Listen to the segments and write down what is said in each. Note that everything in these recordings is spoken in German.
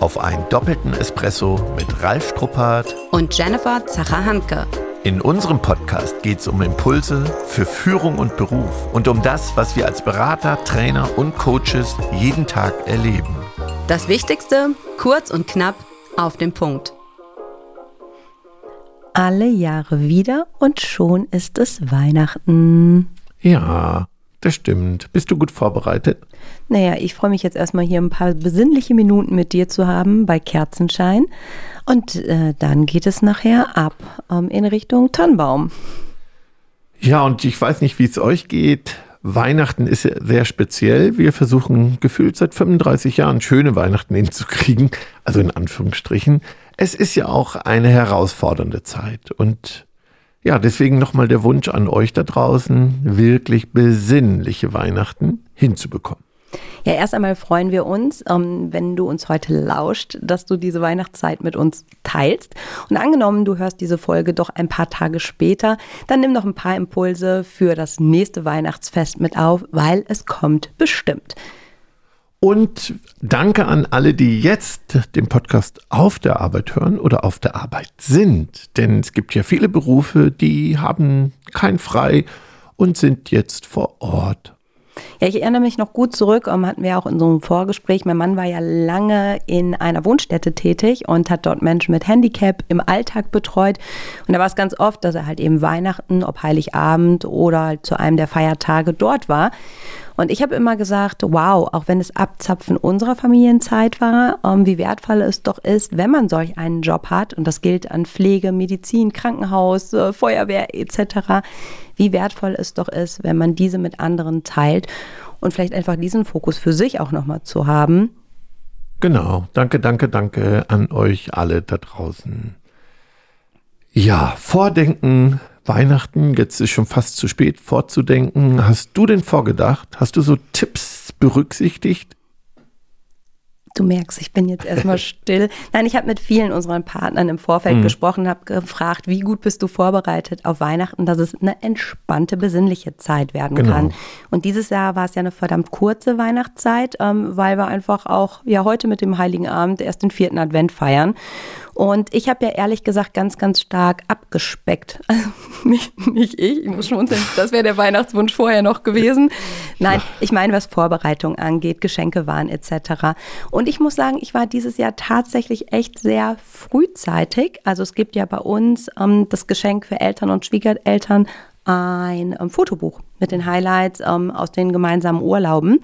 auf einen doppelten Espresso mit Ralf Struppert und Jennifer Zacher-Hanke. In unserem Podcast geht es um Impulse für Führung und Beruf und um das, was wir als Berater, Trainer und Coaches jeden Tag erleben. Das Wichtigste, kurz und knapp, auf den Punkt. Alle Jahre wieder und schon ist es Weihnachten. Ja, das stimmt. Bist du gut vorbereitet? Naja, ich freue mich jetzt erstmal hier ein paar besinnliche Minuten mit dir zu haben bei Kerzenschein. Und äh, dann geht es nachher ab ähm, in Richtung Tannenbaum. Ja, und ich weiß nicht, wie es euch geht. Weihnachten ist sehr speziell. Wir versuchen gefühlt seit 35 Jahren schöne Weihnachten hinzukriegen. Also in Anführungsstrichen. Es ist ja auch eine herausfordernde Zeit. Und ja, deswegen nochmal der Wunsch an euch da draußen, wirklich besinnliche Weihnachten hinzubekommen. Ja, erst einmal freuen wir uns, ähm, wenn du uns heute lauscht, dass du diese Weihnachtszeit mit uns teilst. Und angenommen, du hörst diese Folge doch ein paar Tage später, dann nimm noch ein paar Impulse für das nächste Weihnachtsfest mit auf, weil es kommt bestimmt. Und danke an alle, die jetzt den Podcast auf der Arbeit hören oder auf der Arbeit sind. Denn es gibt ja viele Berufe, die haben kein Frei und sind jetzt vor Ort. Ja, ich erinnere mich noch gut zurück, um, hatten wir auch in so einem Vorgespräch. Mein Mann war ja lange in einer Wohnstätte tätig und hat dort Menschen mit Handicap im Alltag betreut. Und da war es ganz oft, dass er halt eben Weihnachten, ob Heiligabend oder halt zu einem der Feiertage dort war. Und ich habe immer gesagt, wow, auch wenn es Abzapfen unserer Familienzeit war, ähm, wie wertvoll es doch ist, wenn man solch einen Job hat, und das gilt an Pflege, Medizin, Krankenhaus, äh, Feuerwehr etc., wie wertvoll es doch ist, wenn man diese mit anderen teilt und vielleicht einfach diesen Fokus für sich auch nochmal zu haben. Genau, danke, danke, danke an euch alle da draußen. Ja, Vordenken Weihnachten, jetzt ist schon fast zu spät vorzudenken. Hast du denn vorgedacht? Hast du so Tipps berücksichtigt? Du merkst, ich bin jetzt erstmal still. Nein, ich habe mit vielen unseren Partnern im Vorfeld mhm. gesprochen, habe gefragt, wie gut bist du vorbereitet auf Weihnachten, dass es eine entspannte, besinnliche Zeit werden genau. kann. Und dieses Jahr war es ja eine verdammt kurze Weihnachtszeit, ähm, weil wir einfach auch ja heute mit dem Heiligen Abend erst den vierten Advent feiern. Und ich habe ja ehrlich gesagt ganz, ganz stark abgespeckt. Also nicht, nicht ich, ich muss schmunzeln, das wäre der Weihnachtswunsch vorher noch gewesen. Nein, ich meine, was Vorbereitung angeht, Geschenke waren etc. Und ich muss sagen, ich war dieses Jahr tatsächlich echt sehr frühzeitig. Also es gibt ja bei uns ähm, das Geschenk für Eltern und Schwiegereltern ein ähm, Fotobuch mit den Highlights ähm, aus den gemeinsamen Urlauben.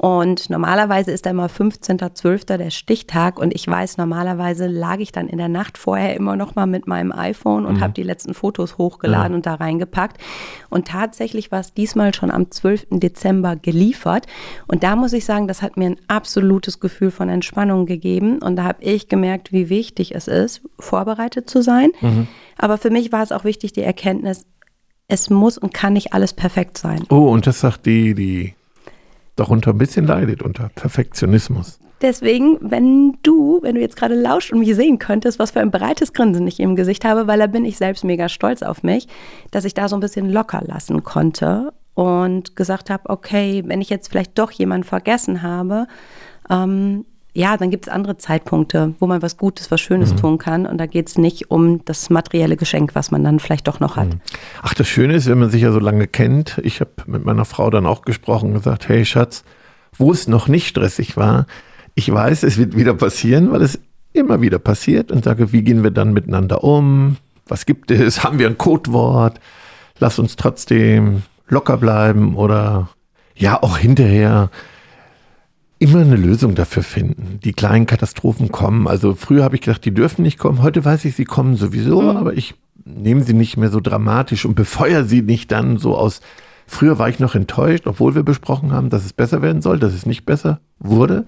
Und normalerweise ist da immer 15.12. der Stichtag und ich weiß, normalerweise lag ich dann in der Nacht vorher immer noch mal mit meinem iPhone und mhm. habe die letzten Fotos hochgeladen ja. und da reingepackt. Und tatsächlich war es diesmal schon am 12. Dezember geliefert. Und da muss ich sagen, das hat mir ein absolutes Gefühl von Entspannung gegeben. Und da habe ich gemerkt, wie wichtig es ist, vorbereitet zu sein. Mhm. Aber für mich war es auch wichtig, die Erkenntnis, es muss und kann nicht alles perfekt sein. Oh, und das sagt die, die darunter ein bisschen leidet, unter Perfektionismus. Deswegen, wenn du, wenn du jetzt gerade lauscht und mich sehen könntest, was für ein breites Grinsen ich im Gesicht habe, weil da bin ich selbst mega stolz auf mich, dass ich da so ein bisschen locker lassen konnte und gesagt habe, okay, wenn ich jetzt vielleicht doch jemanden vergessen habe, ähm, ja, dann gibt es andere Zeitpunkte, wo man was Gutes, was Schönes mhm. tun kann. Und da geht es nicht um das materielle Geschenk, was man dann vielleicht doch noch hat. Mhm. Ach, das Schöne ist, wenn man sich ja so lange kennt. Ich habe mit meiner Frau dann auch gesprochen und gesagt, hey Schatz, wo es noch nicht stressig war, ich weiß, es wird wieder passieren, weil es immer wieder passiert und sage, wie gehen wir dann miteinander um? Was gibt es? Haben wir ein Codewort? Lass uns trotzdem locker bleiben oder ja, auch hinterher immer eine Lösung dafür finden. Die kleinen Katastrophen kommen. Also früher habe ich gedacht, die dürfen nicht kommen. Heute weiß ich, sie kommen sowieso, mhm. aber ich nehme sie nicht mehr so dramatisch und befeuere sie nicht dann so aus. Früher war ich noch enttäuscht, obwohl wir besprochen haben, dass es besser werden soll, dass es nicht besser wurde.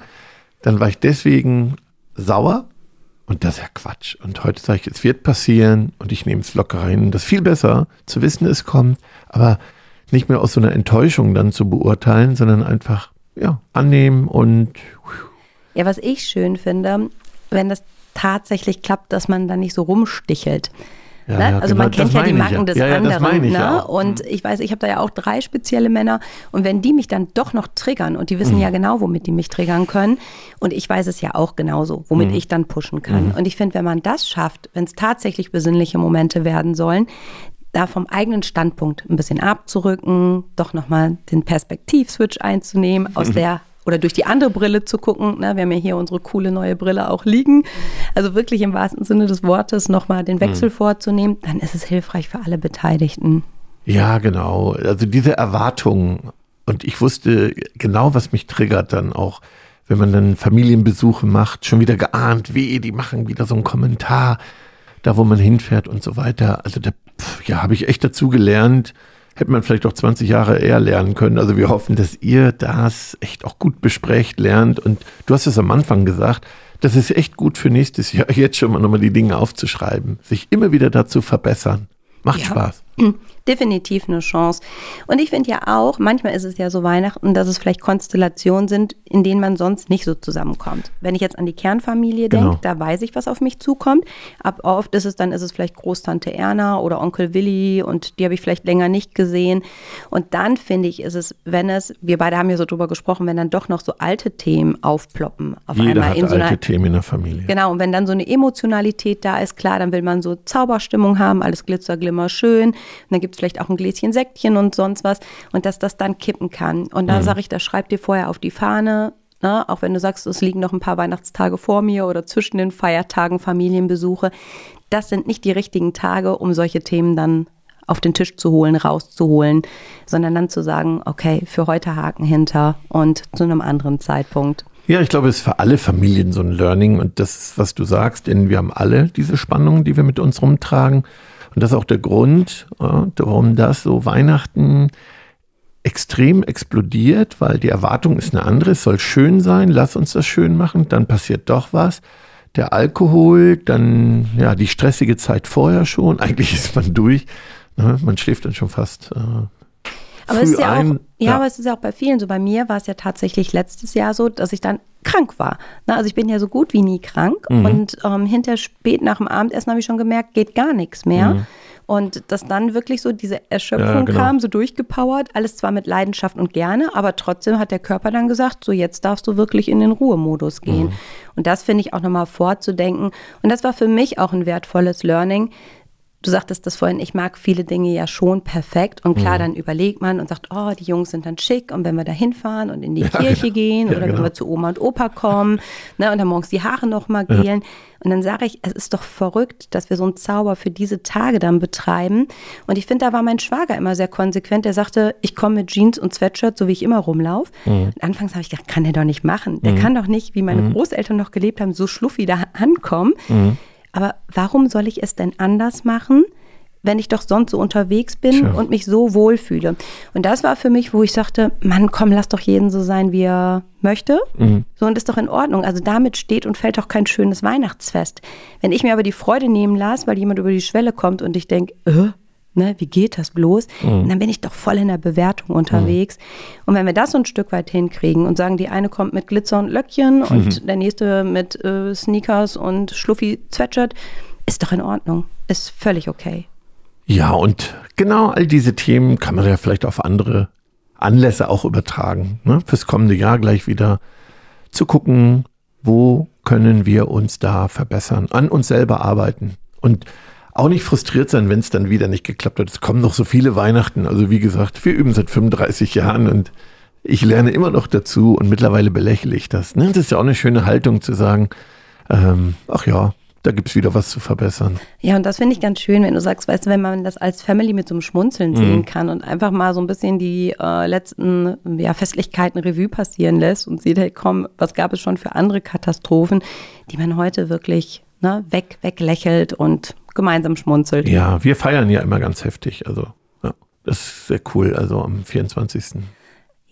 Dann war ich deswegen sauer und das ist ja Quatsch. Und heute sage ich, es wird passieren und ich nehme es locker rein. Das ist viel besser zu wissen, es kommt, aber nicht mehr aus so einer Enttäuschung dann zu beurteilen, sondern einfach ja, annehmen und. Ja, was ich schön finde, wenn das tatsächlich klappt, dass man da nicht so rumstichelt. Ja, ne? ja, also genau, man kennt ja die Macken ja. des Ja, ja, das anderen. ich ne? Und ich weiß, ich habe da ja auch drei spezielle Männer. Und wenn die mich dann doch noch triggern und die wissen Mhm. ja genau, womit die mich triggern können. Und ich weiß es ja auch genauso, womit Mhm. ich dann pushen kann. Und ich finde, wenn man das schafft, wenn es tatsächlich besinnliche Momente werden sollen, da vom eigenen Standpunkt ein bisschen abzurücken, doch nochmal den Perspektivswitch einzunehmen, aus der oder durch die andere Brille zu gucken. Ne? Wir haben ja hier unsere coole neue Brille auch liegen. Also wirklich im wahrsten Sinne des Wortes nochmal den Wechsel vorzunehmen, dann ist es hilfreich für alle Beteiligten. Ja, genau. Also diese Erwartungen. Und ich wusste genau, was mich triggert dann auch, wenn man dann Familienbesuche macht, schon wieder geahnt, weh, die machen wieder so einen Kommentar, da wo man hinfährt und so weiter. Also da, ja, habe ich echt dazu gelernt. Hätte man vielleicht auch 20 Jahre eher lernen können. Also wir hoffen, dass ihr das echt auch gut besprecht, lernt. Und du hast es am Anfang gesagt, das ist echt gut für nächstes Jahr, jetzt schon mal nochmal die Dinge aufzuschreiben, sich immer wieder dazu verbessern. Macht Ja. Spaß. Definitiv eine Chance. Und ich finde ja auch, manchmal ist es ja so Weihnachten, dass es vielleicht Konstellationen sind, in denen man sonst nicht so zusammenkommt. Wenn ich jetzt an die Kernfamilie Genau. denke, da weiß ich, was auf mich zukommt. Ab oft ist es dann, ist es vielleicht Großtante Erna oder Onkel Willi und die habe ich vielleicht länger nicht gesehen. Und dann finde ich, ist es, wenn es, wir beide haben ja so drüber gesprochen, wenn dann doch noch so alte Themen aufploppen auf Jeder einmal hat in so alte einer Themen in der Familie. Genau, und wenn dann so eine Emotionalität da ist, klar, dann will man so Zauberstimmung haben, alles Glitzer, Glimmer, schön. Und dann gibt es vielleicht auch ein Gläschen Sektchen und sonst was. Und dass das dann kippen kann. Und da sage ich, das schreib dir vorher auf die Fahne. Ne? Auch wenn du sagst, es liegen noch ein paar Weihnachtstage vor mir oder zwischen den Feiertagen Familienbesuche. Das sind nicht die richtigen Tage, um solche Themen dann auf den Tisch zu holen, rauszuholen, sondern dann zu sagen, okay, für heute Haken hinter und zu einem anderen Zeitpunkt. Ja, ich glaube, es ist für alle Familien so ein Learning und das ist, was du sagst, denn wir haben alle diese Spannungen, die wir mit uns rumtragen. Und das ist auch der Grund, ja, warum das so Weihnachten extrem explodiert, weil die Erwartung ist eine andere. Es soll schön sein, lass uns das schön machen, dann passiert doch was. Der Alkohol, dann ja die stressige Zeit vorher schon. Eigentlich ist man durch. Ne? Man schläft dann schon fast äh, Aber früh es ist ja ein. auch, ja, aber es ist ja auch bei vielen so. Bei mir war es ja tatsächlich letztes Jahr so, dass ich dann krank war. Na, also ich bin ja so gut wie nie krank Mhm. und ähm, hinter spät nach dem Abendessen habe ich schon gemerkt, geht gar nichts mehr. Und dass dann wirklich so diese Erschöpfung Mhm. Ja, genau. kam, so durchgepowert, alles zwar mit Leidenschaft und gerne, aber trotzdem hat der Körper dann gesagt, so jetzt darfst du wirklich in den Ruhemodus gehen. Mhm. Und das finde ich auch nochmal vorzudenken. Und das war für mich auch ein wertvolles Learning, Du sagtest das vorhin, ich mag viele Dinge ja schon perfekt. Und Mhm. klar, dann überlegt man und sagt, oh, die Jungs sind dann schick. Und wenn wir da hinfahren und in die Kirche genau. gehen Ja, oder genau. wenn wir zu Oma und Opa kommen ne, und dann morgens die Haare nochmal gelen. Und dann sage ich, es ist doch verrückt, dass wir so einen Zauber für diese Tage dann betreiben. Und ich finde, da war mein Schwager immer sehr konsequent. Der sagte, ich komme mit Jeans und Sweatshirt, so wie ich immer rumlaufe. Mhm. Und anfangs habe ich gedacht, kann der doch nicht machen. Der kann doch nicht, wie meine Großeltern noch gelebt haben, so schluffi da ankommen. Aber warum soll ich es denn anders machen, wenn ich doch sonst so unterwegs bin Tja. und mich so wohlfühle? Und das war für mich, wo ich sagte, Mann, komm, lass doch jeden so sein, wie er möchte. Mhm. So und ist doch in Ordnung. Also damit steht und fällt doch kein schönes Weihnachtsfest. Wenn ich mir aber die Freude nehmen lasse, weil jemand über die Schwelle kommt und ich denke, äh, Ne, wie geht das bloß? Mhm. Dann bin ich doch voll in der Bewertung unterwegs. Und wenn wir das so ein Stück weit hinkriegen und sagen, die eine kommt mit Glitzer und Löckchen Mhm. und der nächste mit äh, Sneakers und Schluffi Sweatshirt, ist doch in Ordnung. Ist völlig okay. Ja, und genau all diese Themen kann man ja vielleicht auf andere Anlässe auch übertragen. Ne? Fürs kommende Jahr gleich wieder zu gucken, wo können wir uns da verbessern, an uns selber arbeiten und auch nicht frustriert sein, wenn es dann wieder nicht geklappt hat. Es kommen noch so viele Weihnachten. Also wie gesagt, wir üben seit 35 Jahren und ich lerne immer noch dazu und mittlerweile belächle ich das. Ne? Das ist ja auch eine schöne Haltung zu sagen, ähm, ach ja, da gibt's wieder was zu verbessern. Ja, und das finde ich ganz schön, wenn du sagst, weißt du, wenn man das als Family mit so einem Schmunzeln sehen kann und einfach mal so ein bisschen die äh, letzten ja, Festlichkeiten Revue passieren lässt und sieht, hey komm, was gab es schon für andere Katastrophen, die man heute wirklich ne, weg, weglächelt und gemeinsam schmunzelt. Ja, wir feiern ja immer ganz heftig. Also, ja, das ist sehr cool. Also am 24.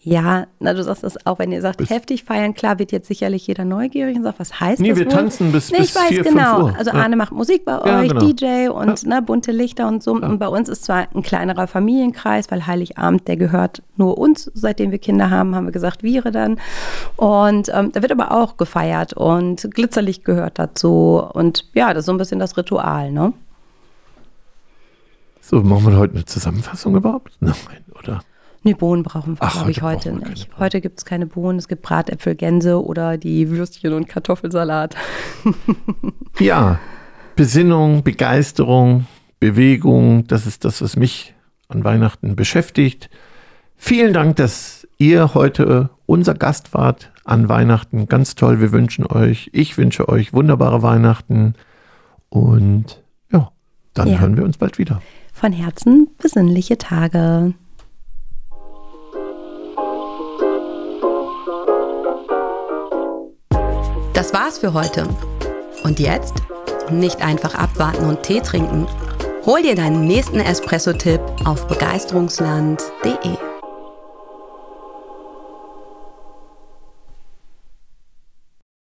Ja, na, du sagst das auch, wenn ihr sagt, Bis- heftig feiern, klar wird jetzt sicherlich jeder neugierig und sagt, was heißt Nee, das wir wohl? tanzen bis- nee, bis ich weiß 4, 5 genau. Uhr. Also Ja. Arne macht Musik bei Ja, euch, genau. DJ und ne, bunte Lichter und so. Und bei uns ist zwar ein kleinerer Familienkreis, weil Heiligabend, der gehört nur uns, seitdem wir Kinder haben, haben wir gesagt, wir dann. Und ähm, da wird aber auch gefeiert und Glitzerlicht gehört dazu. Und ja, das ist so ein bisschen das Ritual, ne? So, machen wir heute eine Zusammenfassung überhaupt? Nein, oder? Nee, Bohnen brauchen wir, glaube ich, heute nicht. Heute gibt es keine Bohnen, es gibt Bratäpfel, Gänse oder die Würstchen und Kartoffelsalat. Ja, Besinnung, Begeisterung, Bewegung, das ist das, was mich an Weihnachten beschäftigt. Vielen Dank, dass ihr heute unser Gast wart an Weihnachten. Ganz toll, wir wünschen euch, ich wünsche euch wunderbare Weihnachten und ja, dann Ja. hören wir uns bald wieder. Von Herzen besinnliche Tage. Das war's für heute. Und jetzt? Nicht einfach abwarten und Tee trinken. Hol dir deinen nächsten Espresso-Tipp auf begeisterungsland.de.